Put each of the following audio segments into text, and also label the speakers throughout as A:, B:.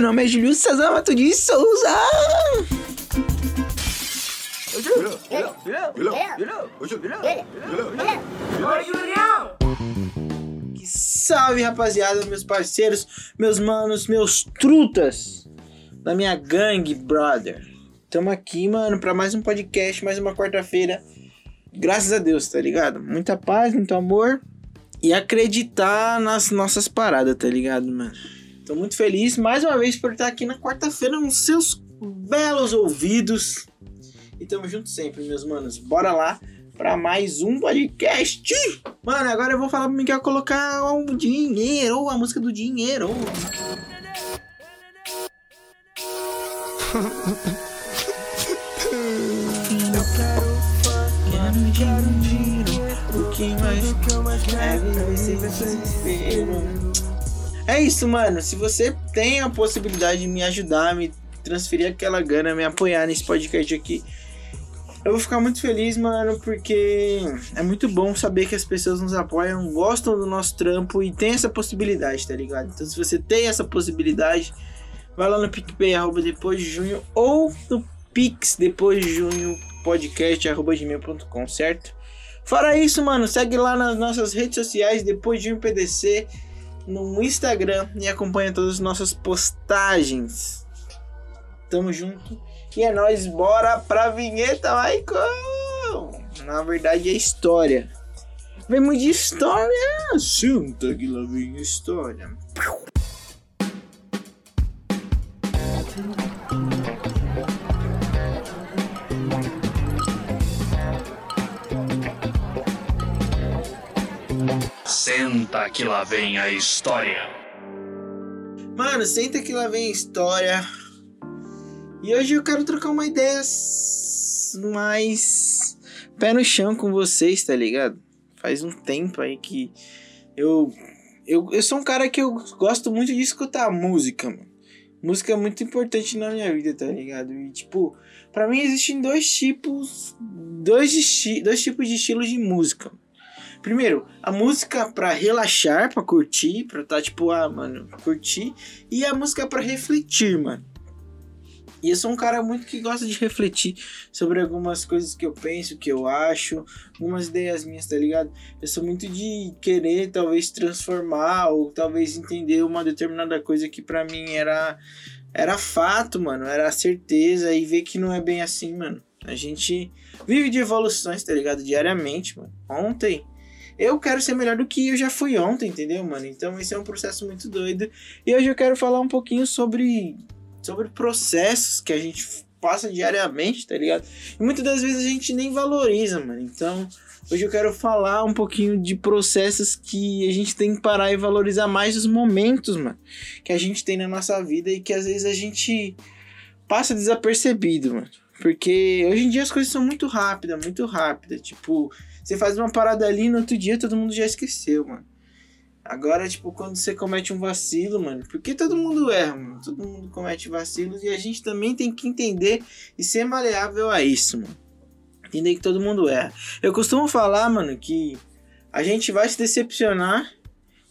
A: Meu nome é Julio César Mato de Souza. Que salve, rapaziada, meus parceiros, meus manos, meus trutas da minha gangue, brother. Tamo aqui, mano, pra mais um podcast, mais uma quarta-feira. Graças a Deus, tá ligado? Muita paz, muito amor e acreditar nas nossas paradas, tá ligado, mano? Tô muito feliz mais uma vez por estar aqui na quarta-feira nos seus belos ouvidos. E tamo junto sempre, meus manos. Bora lá para mais um podcast. Mano, agora eu vou falar pra mim que eu colocar o um dinheiro, a música do dinheiro. É isso, mano. Se você tem a possibilidade de me ajudar, me transferir aquela grana, me apoiar nesse podcast aqui, eu vou ficar muito feliz, mano, porque é muito bom saber que as pessoas nos apoiam, gostam do nosso trampo e tem essa possibilidade, tá ligado? Então, se você tem essa possibilidade, vai lá no PicPay, arroba depois de junho, ou no Pix, depois de junho, podcast, arroba gmail.com, certo? Fora isso, mano, segue lá nas nossas redes sociais, depois de um PDC, no Instagram e acompanha todas as nossas postagens. Tamo junto. E é nóis, bora pra vinheta, Michael! Na verdade é história. Vemos de história! Senta que lá vem história.
B: Senta que lá vem a história.
A: Mano, senta que lá vem a história. E hoje eu quero trocar uma ideia mais pé no chão com vocês, tá ligado? Faz um tempo aí que eu eu, eu sou um cara que eu gosto muito de escutar música, mano. Música é muito importante na minha vida, tá ligado? E tipo, para mim existem dois tipos, dois, dois tipos de estilos de música. Primeiro, a música para relaxar, para curtir, pra tá tipo, ah, mano, curtir, e a música para refletir, mano. E eu sou um cara muito que gosta de refletir sobre algumas coisas que eu penso, que eu acho, algumas ideias minhas, tá ligado? Eu sou muito de querer talvez transformar ou talvez entender uma determinada coisa que para mim era era fato, mano, era certeza e ver que não é bem assim, mano. A gente vive de evoluções, tá ligado? Diariamente, mano. Ontem eu quero ser melhor do que eu já fui ontem, entendeu, mano? Então esse é um processo muito doido. E hoje eu quero falar um pouquinho sobre sobre processos que a gente passa diariamente, tá ligado? E muitas das vezes a gente nem valoriza, mano. Então, hoje eu quero falar um pouquinho de processos que a gente tem que parar e valorizar mais os momentos, mano, que a gente tem na nossa vida e que às vezes a gente passa desapercebido, mano. Porque hoje em dia as coisas são muito rápidas, muito rápidas. Tipo, você faz uma parada ali no outro dia todo mundo já esqueceu, mano. Agora, tipo, quando você comete um vacilo, mano, porque todo mundo erra, mano. Todo mundo comete vacilos e a gente também tem que entender e ser maleável a isso, mano. Entender que todo mundo erra. Eu costumo falar, mano, que a gente vai se decepcionar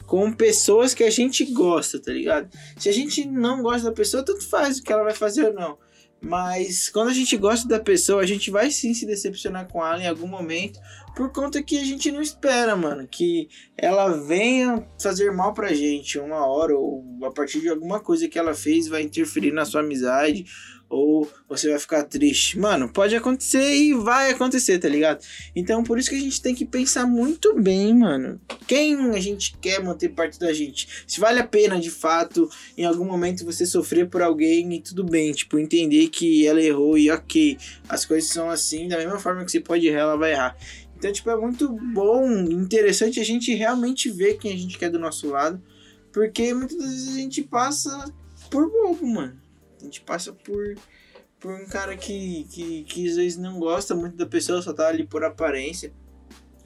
A: com pessoas que a gente gosta, tá ligado? Se a gente não gosta da pessoa, tanto faz o que ela vai fazer ou não. Mas quando a gente gosta da pessoa, a gente vai sim se decepcionar com ela em algum momento, por conta que a gente não espera, mano, que ela venha fazer mal pra gente uma hora ou a partir de alguma coisa que ela fez vai interferir na sua amizade ou você vai ficar triste. Mano, pode acontecer e vai acontecer, tá ligado? Então, por isso que a gente tem que pensar muito bem, mano. Quem a gente quer manter perto da gente? Se vale a pena, de fato, em algum momento você sofrer por alguém e tudo bem, tipo, entender que ela errou e ok, as coisas são assim, da mesma forma que você pode errar, ela vai errar. Então, tipo, é muito bom, interessante a gente realmente ver quem a gente quer do nosso lado, porque muitas vezes a gente passa por bobo, mano. A gente passa por, por um cara que, que, que às vezes não gosta muito da pessoa, só tá ali por aparência.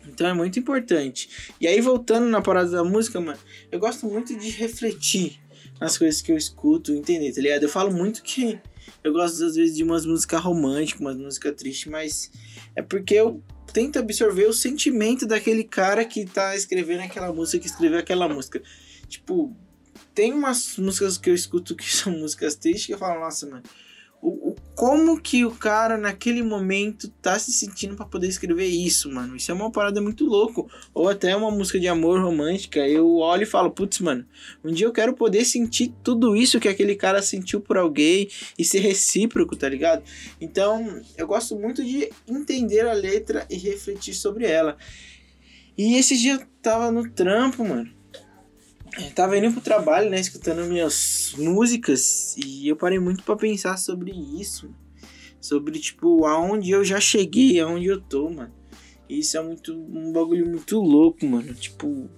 A: Então é muito importante. E aí, voltando na parada da música, mano, eu gosto muito de refletir nas coisas que eu escuto, entender, tá ligado? Eu falo muito que eu gosto às vezes de umas músicas românticas, umas músicas tristes, mas é porque eu tento absorver o sentimento daquele cara que tá escrevendo aquela música, que escreveu aquela música. Tipo, tem umas músicas que eu escuto que são músicas tristes que eu falo, nossa, mano, o, o, como que o cara naquele momento tá se sentindo para poder escrever isso, mano. Isso é uma parada muito louco. Ou até uma música de amor romântica. Eu olho e falo, putz, mano, um dia eu quero poder sentir tudo isso que aquele cara sentiu por alguém e ser recíproco, tá ligado? Então, eu gosto muito de entender a letra e refletir sobre ela. E esse dia eu tava no trampo, mano. Eu tava indo pro trabalho, né, escutando minhas músicas e eu parei muito para pensar sobre isso, sobre tipo aonde eu já cheguei, aonde eu tô, mano. Isso é muito um bagulho muito louco, mano. Tipo,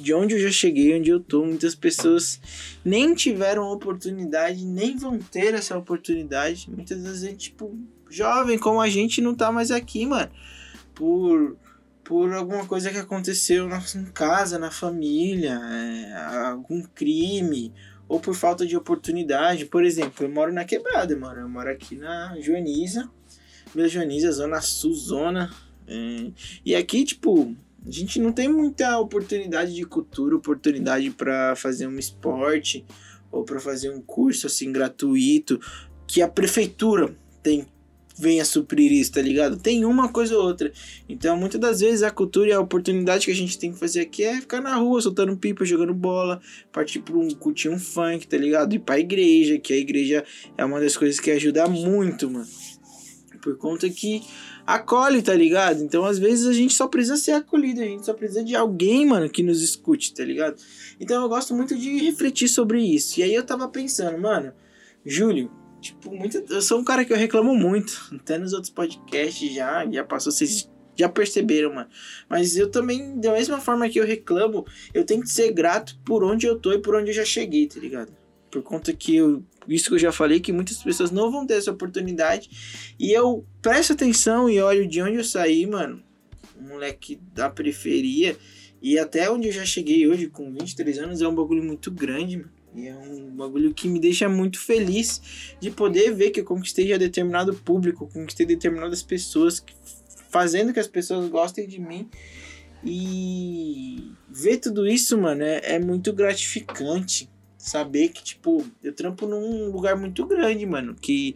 A: de onde eu já cheguei, onde eu tô, muitas pessoas nem tiveram oportunidade, nem vão ter essa oportunidade. Muitas vezes, tipo, jovem como a gente não tá mais aqui, mano. Por por alguma coisa que aconteceu na, em casa, na família, é, algum crime, ou por falta de oportunidade. Por exemplo, eu moro na quebrada, eu moro, eu moro aqui na Joaniza, Vila Joaniza, Zona Sul, Zona. É, e aqui, tipo, a gente não tem muita oportunidade de cultura, oportunidade para fazer um esporte ou para fazer um curso assim gratuito que a prefeitura tem venha suprir isso, tá ligado? Tem uma coisa ou outra. Então, muitas das vezes a cultura e a oportunidade que a gente tem que fazer aqui é ficar na rua, soltando pipa, jogando bola, partir pra um curtir um funk, tá ligado? Ir pra igreja, que a igreja é uma das coisas que ajuda muito, mano. Por conta que acolhe, tá ligado? Então, às vezes, a gente só precisa ser acolhido, a gente só precisa de alguém, mano, que nos escute, tá ligado? Então, eu gosto muito de refletir sobre isso. E aí, eu tava pensando, mano, Júlio, Tipo, muito, eu sou um cara que eu reclamo muito. Até nos outros podcasts já, já passou, vocês já perceberam, mano. Mas eu também, da mesma forma que eu reclamo, eu tenho que ser grato por onde eu tô e por onde eu já cheguei, tá ligado? Por conta que eu, isso que eu já falei, que muitas pessoas não vão ter essa oportunidade. E eu presto atenção e olho de onde eu saí, mano. Moleque da periferia. E até onde eu já cheguei hoje, com 23 anos, é um bagulho muito grande, mano. E é um bagulho que me deixa muito feliz de poder ver que eu conquistei já determinado público, conquistei determinadas pessoas, fazendo que as pessoas gostem de mim. E ver tudo isso, mano, é, é muito gratificante. Saber que, tipo, eu trampo num lugar muito grande, mano. Que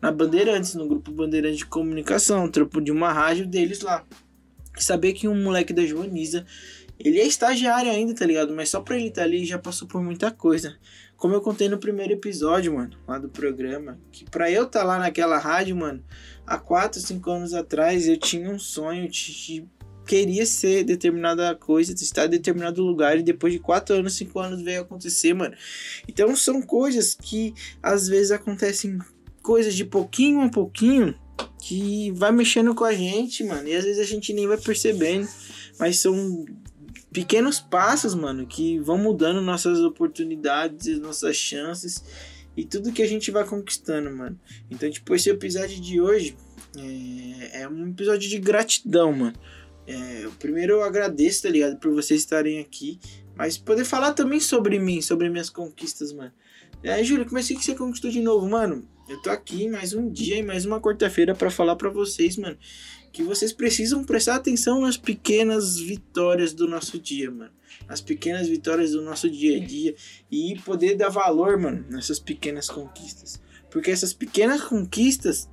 A: na Bandeirantes, no grupo Bandeirantes de Comunicação, trampo de uma rádio deles lá. Saber que um moleque da Joaniza ele é estagiário ainda, tá ligado? Mas só pra ele estar tá ali já passou por muita coisa. Como eu contei no primeiro episódio, mano, lá do programa, que pra eu estar tá lá naquela rádio, mano, há 4, 5 anos atrás eu tinha um sonho de, queria ser determinada coisa, estar em determinado lugar e depois de 4 anos, 5 anos veio acontecer, mano. Então são coisas que às vezes acontecem coisas de pouquinho a pouquinho que vai mexendo com a gente, mano, e às vezes a gente nem vai percebendo, mas são pequenos passos, mano, que vão mudando nossas oportunidades, nossas chances e tudo que a gente vai conquistando, mano. Então, tipo, esse episódio de hoje é, é um episódio de gratidão, mano. É, primeiro eu agradeço, tá ligado, por vocês estarem aqui, mas poder falar também sobre mim, sobre minhas conquistas, mano. É, Júlio, como é que você conquistou de novo, mano? Eu tô aqui mais um dia e mais uma quarta-feira para falar para vocês, mano, que vocês precisam prestar atenção nas pequenas vitórias do nosso dia, mano. As pequenas vitórias do nosso dia a dia e poder dar valor, mano, nessas pequenas conquistas. Porque essas pequenas conquistas,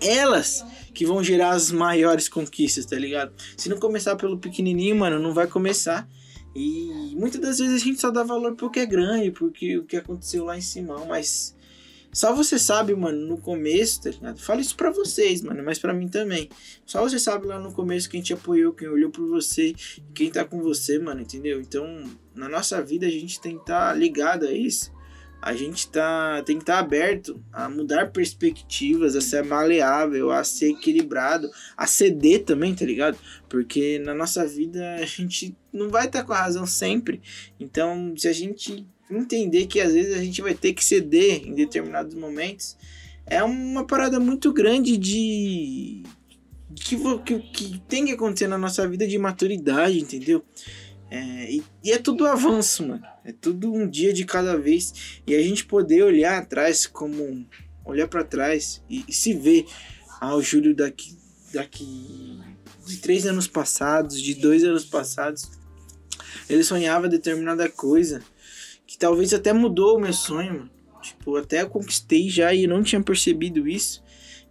A: elas que vão gerar as maiores conquistas, tá ligado? Se não começar pelo pequenininho, mano, não vai começar. E muitas das vezes a gente só dá valor porque é grande, porque o que aconteceu lá em cima, mas só você sabe, mano, no começo, tá ligado? Falo isso pra vocês, mano, mas pra mim também. Só você sabe lá no começo quem te apoiou, quem olhou por você, quem tá com você, mano, entendeu? Então, na nossa vida a gente tem que estar tá ligado a isso. A gente tá, tem que estar tá aberto a mudar perspectivas, a ser maleável, a ser equilibrado, a ceder também, tá ligado? Porque na nossa vida a gente não vai estar tá com a razão sempre. Então, se a gente entender que às vezes a gente vai ter que ceder em determinados momentos, é uma parada muito grande de. Que, que, que tem que acontecer na nossa vida de maturidade, entendeu? É, e, e, é tudo avanço, mano. É tudo um dia de cada vez. E a gente poder olhar atrás como. Olhar para trás e, e, se ver. Ah, o Júlio daqui, daqui de três anos passados, de dois anos passados. Ele sonhava determinada coisa que talvez até mudou o meu sonho, mano. Tipo, até eu conquistei já e não tinha percebido isso.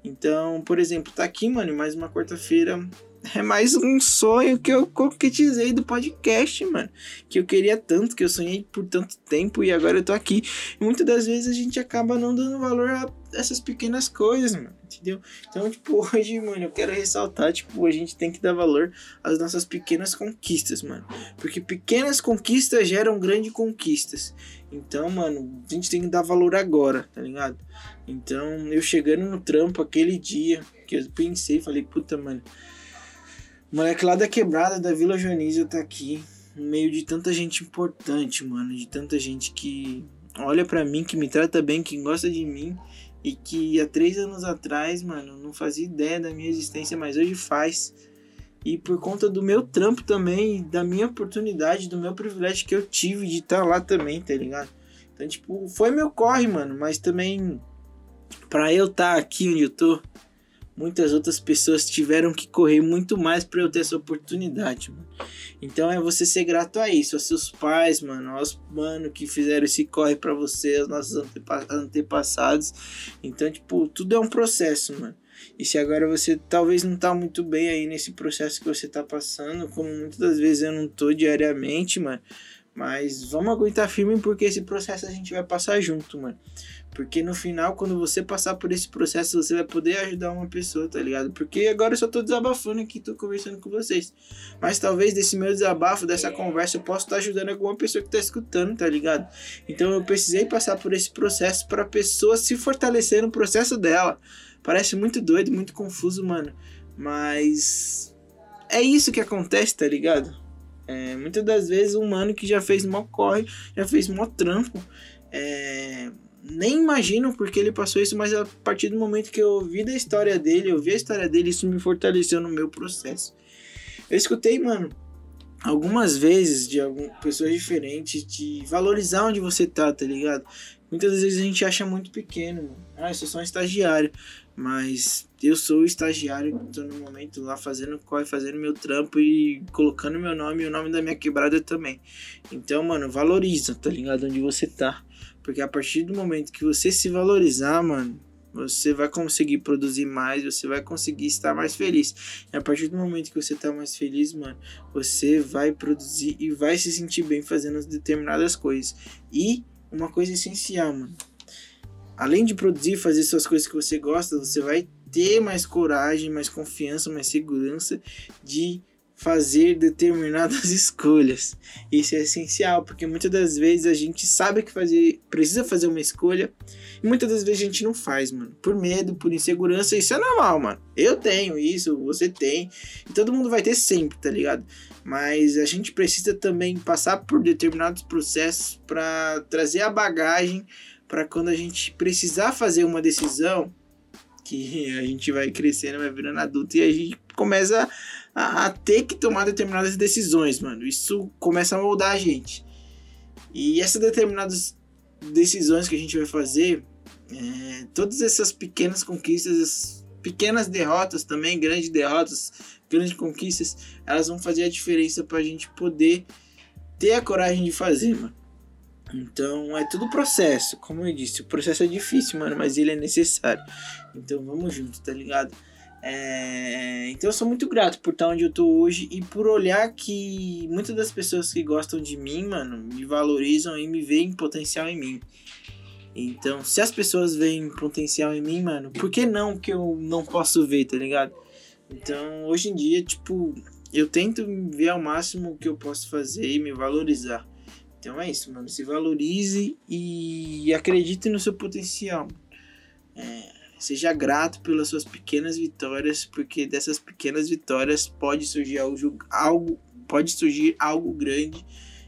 A: Então, por exemplo, tá aqui, mano, mais uma quarta-feira é mais um sonho que eu concretizei do podcast, mano. Que eu queria tanto, que eu sonhei por tanto tempo e agora eu tô aqui. E muitas das vezes a gente acaba não dando valor a essas pequenas coisas, mano. Entendeu? Então, tipo, hoje, mano, eu quero ressaltar, tipo, a gente tem que dar valor às nossas pequenas conquistas, mano. Porque pequenas conquistas geram grandes conquistas. Então, mano, a gente tem que dar valor agora, tá ligado? Então, eu chegando no trampo aquele dia, que eu pensei, falei, puta, mano moleque lá da quebrada da Vila Joanísio tá aqui, no meio de tanta gente importante, mano. De tanta gente que olha para mim, que me trata bem, que gosta de mim. E que há três anos atrás, mano, não fazia ideia da minha existência, mas hoje faz. E por conta do meu trampo também, da minha oportunidade, do meu privilégio que eu tive de estar tá lá também, tá ligado? Então, tipo, foi meu corre, mano, mas também para eu estar tá aqui onde eu tô, muitas outras pessoas tiveram que correr muito mais para eu ter essa oportunidade, mano. Então é você ser grato a isso, aos seus pais, mano, aos mano que fizeram esse corre para você, aos nossos antepa antepassados. Então, tipo, tudo é um processo, mano. E se agora você talvez não tá muito bem aí nesse processo que você tá passando, como muitas das vezes eu não tô diariamente, mano, mas vamos aguentar firme porque esse processo a gente vai passar junto, mano. Porque no final, quando você passar por esse processo, você vai poder ajudar uma pessoa, tá ligado? Porque agora eu só tô desabafando aqui, tô conversando com vocês. Mas talvez desse meu desabafo, dessa conversa, eu possa estar ajudando alguma pessoa que tá escutando, tá ligado? Então eu precisei passar por esse processo para a pessoa se fortalecer no processo dela. Parece muito doido, muito confuso, mano. Mas é isso que acontece, tá ligado? É, muitas das vezes um mano que já fez mó corre, já fez mó trampo, é, nem imagino porque ele passou isso, mas a partir do momento que eu ouvi da história dele, eu vi a história dele, isso me fortaleceu no meu processo. Eu escutei, mano, algumas vezes de algumas pessoas diferentes de valorizar onde você tá, tá ligado? Muitas vezes a gente acha muito pequeno, mano. Ah, eu sou só um estagiário. Mas eu sou o estagiário que tô no momento lá fazendo corre, fazendo meu trampo e colocando meu nome e o nome da minha quebrada também. Então, mano, valoriza, tá ligado? Onde você tá. Porque a partir do momento que você se valorizar, mano, você vai conseguir produzir mais, você vai conseguir estar mais feliz. E a partir do momento que você tá mais feliz, mano, você vai produzir e vai se sentir bem fazendo determinadas coisas. E uma coisa essencial, mano além de produzir, fazer suas coisas que você gosta, você vai ter mais coragem, mais confiança, mais segurança de fazer determinadas escolhas. Isso é essencial, porque muitas das vezes a gente sabe que fazer, precisa fazer uma escolha, e muitas das vezes a gente não faz, mano. Por medo, por insegurança, isso é normal, mano. Eu tenho isso, você tem, e todo mundo vai ter sempre, tá ligado? Mas a gente precisa também passar por determinados processos para trazer a bagagem para quando a gente precisar fazer uma decisão, que a gente vai crescendo, vai virando adulto e a gente começa a, a, ter que tomar determinadas decisões, mano. Isso começa a moldar a gente. E essas determinadas decisões que a gente vai fazer, é, todas essas pequenas conquistas, pequenas derrotas também, grandes derrotas, grandes conquistas, elas vão fazer a diferença para a gente poder ter a coragem de fazer, mano. Então é tudo processo, como eu disse, o processo é difícil, mano, mas ele é necessário. Então vamos junto, tá ligado? É... Então eu sou muito grato por estar onde eu tô hoje e por olhar que muitas das pessoas que gostam de mim, mano, me valorizam e me veem potencial em mim. Então, se as pessoas veem potencial em mim, mano, por que não que eu não posso ver, tá ligado? Então, hoje em dia, tipo, eu tento ver ao máximo o que eu posso fazer e me valorizar. Então é isso, mano. Se valorize e acredite no seu potencial. É, seja grato pelas suas pequenas vitórias, porque dessas pequenas vitórias pode surgir algo, algo pode surgir algo grande.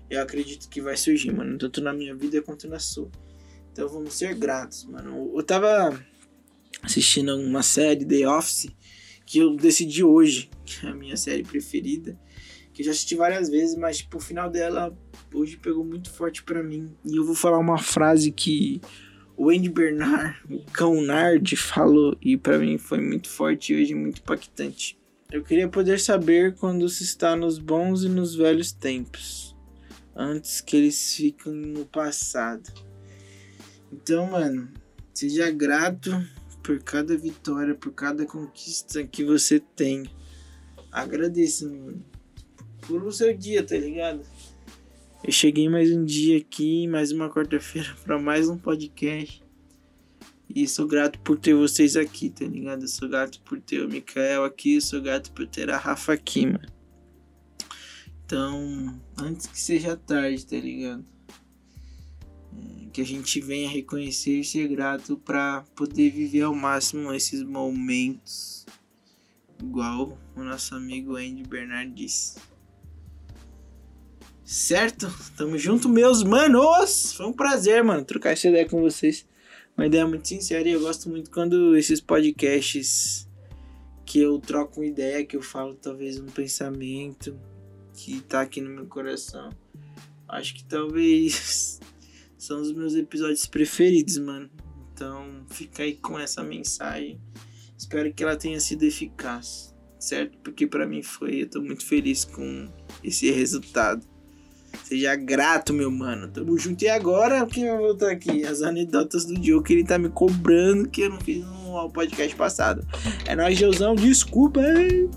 A: Eu acredito que vai surgir, mano, tanto na minha vida quanto na sua. Então vamos ser gratos, mano. Eu tava assistindo uma série The Office que eu decidi hoje, que é a minha série preferida, que eu já assisti várias vezes, mas tipo, o final dela hoje pegou muito forte para mim. E eu vou falar uma frase que o Andy Bernard, o cão Nard, falou e para mim foi muito forte e hoje muito impactante. Eu queria poder saber quando se está nos bons e nos velhos tempos, antes que eles fiquem no passado. Então, mano, seja grato por cada vitória, por cada conquista que você tem. Agradeça, mano. Por o seu dia, tá ligado? Eu cheguei mais um dia aqui, mais uma quarta-feira, para mais um podcast. E sou grato por ter vocês aqui, tá ligado? Sou grato por ter o Mikael aqui, sou grato por ter a Rafa aqui, mano. Então, antes que seja tarde, tá ligado? É, que a gente venha reconhecer e ser grato para poder viver ao máximo esses momentos. Igual o nosso amigo Andy Bernard disse. Certo? Tamo junto, meus manos! Foi um prazer, mano, trocar essa ideia com vocês. Uma ideia muito sincera e eu gosto muito quando esses podcasts que eu troco uma ideia, que eu falo talvez um pensamento que tá aqui no meu coração. Acho que talvez são os meus episódios preferidos, mano. Então fica aí com essa mensagem. Espero que ela tenha sido eficaz, certo? Porque para mim foi. Eu tô muito feliz com esse resultado. Seja grato, meu mano. Tamo junto. E agora, quem vai voltar aqui? As anedotas do Joe que ele tá me cobrando que eu não fiz no podcast passado. É nóis, Geuzão. Desculpa, hein?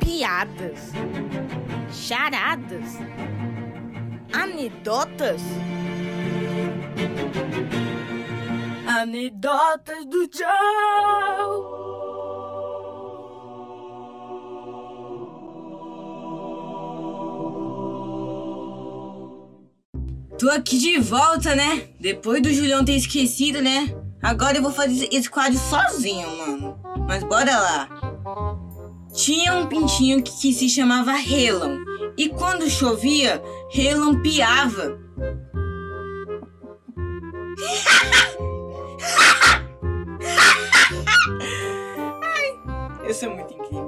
C: Piadas. Charadas. Anedotas. Anedotas do Joe.
D: Tô aqui de volta, né? Depois do Julião ter esquecido, né? Agora eu vou fazer esse quadro sozinho, mano. Mas bora lá. Tinha um pintinho que, que se chamava Relam. E quando chovia, relampeava.
C: Esse é muito incrível.